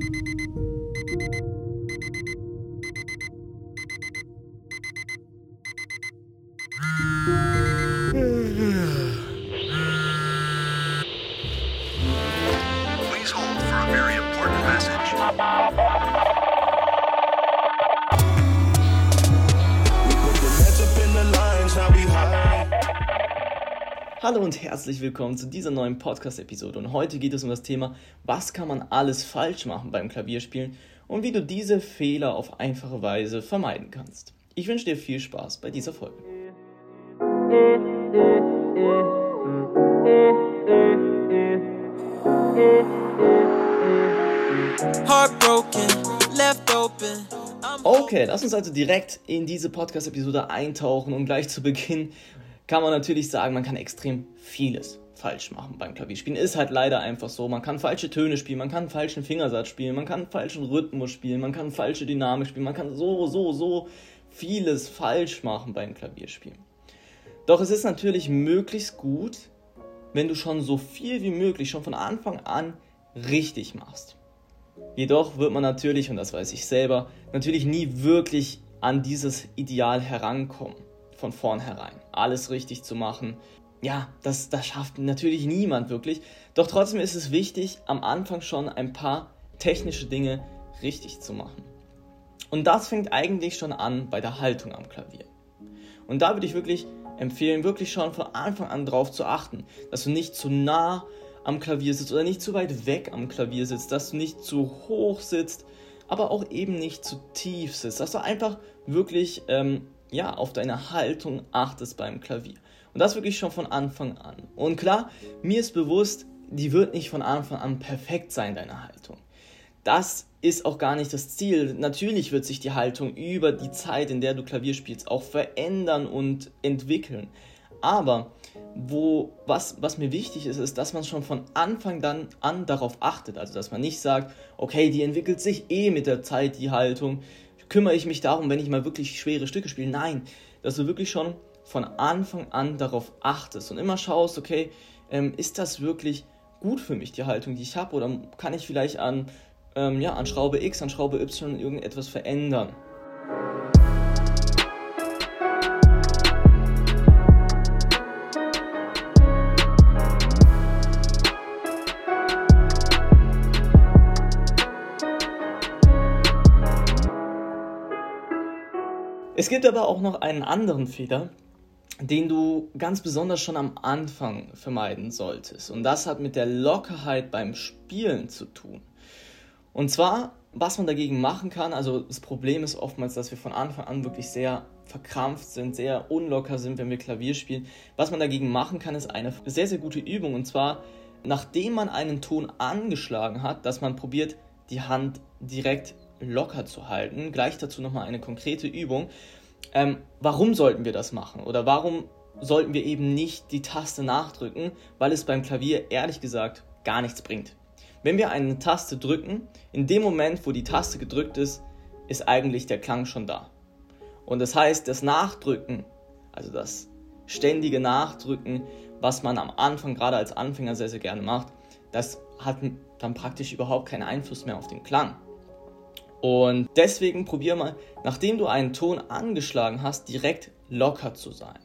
Thank you Hallo und herzlich willkommen zu dieser neuen Podcast-Episode. Und heute geht es um das Thema, was kann man alles falsch machen beim Klavierspielen und wie du diese Fehler auf einfache Weise vermeiden kannst. Ich wünsche dir viel Spaß bei dieser Folge. Okay, lass uns also direkt in diese Podcast-Episode eintauchen und gleich zu Beginn kann man natürlich sagen, man kann extrem vieles falsch machen beim Klavierspielen. Ist halt leider einfach so. Man kann falsche Töne spielen, man kann falschen Fingersatz spielen, man kann falschen Rhythmus spielen, man kann falsche Dynamik spielen, man kann so, so, so vieles falsch machen beim Klavierspielen. Doch es ist natürlich möglichst gut, wenn du schon so viel wie möglich schon von Anfang an richtig machst. Jedoch wird man natürlich, und das weiß ich selber, natürlich nie wirklich an dieses Ideal herankommen. Von vornherein. Alles richtig zu machen. Ja, das, das schafft natürlich niemand wirklich. Doch trotzdem ist es wichtig, am Anfang schon ein paar technische Dinge richtig zu machen. Und das fängt eigentlich schon an bei der Haltung am Klavier. Und da würde ich wirklich empfehlen, wirklich schon von Anfang an darauf zu achten, dass du nicht zu nah am Klavier sitzt oder nicht zu weit weg am Klavier sitzt, dass du nicht zu hoch sitzt, aber auch eben nicht zu tief sitzt, dass du einfach wirklich ähm, ja, auf deine Haltung achtest beim Klavier. Und das wirklich schon von Anfang an. Und klar, mir ist bewusst, die wird nicht von Anfang an perfekt sein, deine Haltung. Das ist auch gar nicht das Ziel. Natürlich wird sich die Haltung über die Zeit, in der du Klavier spielst, auch verändern und entwickeln. Aber wo, was, was mir wichtig ist, ist, dass man schon von Anfang dann an darauf achtet. Also, dass man nicht sagt, okay, die entwickelt sich eh mit der Zeit, die Haltung. Kümmere ich mich darum, wenn ich mal wirklich schwere Stücke spiele? Nein, dass du wirklich schon von Anfang an darauf achtest und immer schaust, okay, ähm, ist das wirklich gut für mich, die Haltung, die ich habe? Oder kann ich vielleicht an, ähm, ja, an Schraube X, an Schraube Y irgendetwas verändern? Es gibt aber auch noch einen anderen Fehler, den du ganz besonders schon am Anfang vermeiden solltest. Und das hat mit der Lockerheit beim Spielen zu tun. Und zwar, was man dagegen machen kann, also das Problem ist oftmals, dass wir von Anfang an wirklich sehr verkrampft sind, sehr unlocker sind, wenn wir Klavier spielen. Was man dagegen machen kann, ist eine sehr, sehr gute Übung. Und zwar, nachdem man einen Ton angeschlagen hat, dass man probiert, die Hand direkt locker zu halten. Gleich dazu nochmal eine konkrete Übung. Ähm, warum sollten wir das machen? Oder warum sollten wir eben nicht die Taste nachdrücken? Weil es beim Klavier ehrlich gesagt gar nichts bringt. Wenn wir eine Taste drücken, in dem Moment, wo die Taste gedrückt ist, ist eigentlich der Klang schon da. Und das heißt, das Nachdrücken, also das ständige Nachdrücken, was man am Anfang gerade als Anfänger sehr, sehr gerne macht, das hat dann praktisch überhaupt keinen Einfluss mehr auf den Klang. Und deswegen probier mal, nachdem du einen Ton angeschlagen hast, direkt locker zu sein.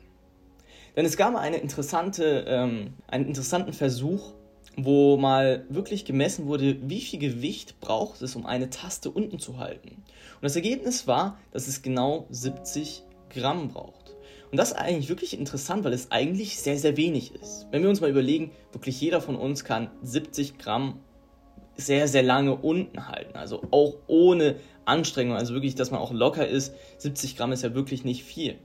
Denn es gab mal eine interessante, ähm, einen interessanten Versuch, wo mal wirklich gemessen wurde, wie viel Gewicht braucht es, um eine Taste unten zu halten. Und das Ergebnis war, dass es genau 70 Gramm braucht. Und das ist eigentlich wirklich interessant, weil es eigentlich sehr, sehr wenig ist. Wenn wir uns mal überlegen, wirklich jeder von uns kann 70 Gramm sehr, sehr lange unten halten. Also auch ohne Anstrengung, also wirklich, dass man auch locker ist. 70 Gramm ist ja wirklich nicht viel.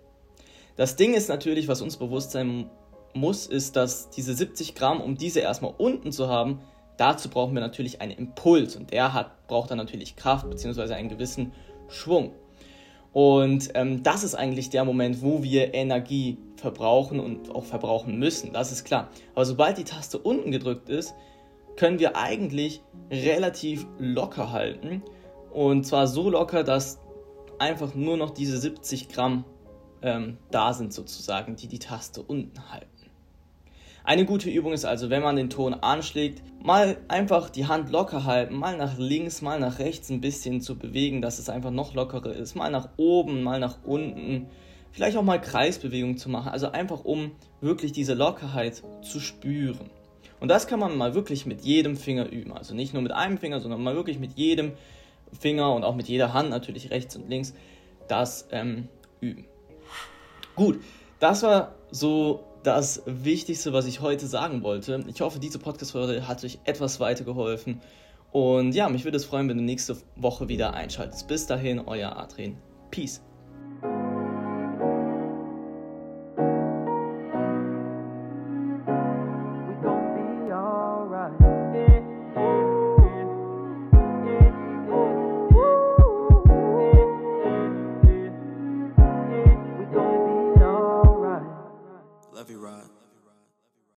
Das Ding ist natürlich, was uns bewusst sein muss, ist, dass diese 70 Gramm, um diese erstmal unten zu haben, dazu brauchen wir natürlich einen Impuls und der hat, braucht dann natürlich Kraft bzw. einen gewissen Schwung. Und ähm, das ist eigentlich der Moment, wo wir Energie verbrauchen und auch verbrauchen müssen, das ist klar. Aber sobald die Taste unten gedrückt ist, können wir eigentlich relativ locker halten. Und zwar so locker, dass einfach nur noch diese 70 Gramm ähm, da sind sozusagen, die die Taste unten halten. Eine gute Übung ist also, wenn man den Ton anschlägt, mal einfach die Hand locker halten, mal nach links, mal nach rechts ein bisschen zu bewegen, dass es einfach noch lockerer ist, mal nach oben, mal nach unten, vielleicht auch mal Kreisbewegungen zu machen, also einfach um wirklich diese Lockerheit zu spüren. Und das kann man mal wirklich mit jedem Finger üben, also nicht nur mit einem Finger, sondern mal wirklich mit jedem Finger und auch mit jeder Hand natürlich rechts und links das ähm, üben. Gut, das war so das Wichtigste, was ich heute sagen wollte. Ich hoffe, diese Podcast-Folge hat euch etwas weitergeholfen. Und ja, mich würde es freuen, wenn du nächste Woche wieder einschaltest. Bis dahin, euer Adrian. Peace.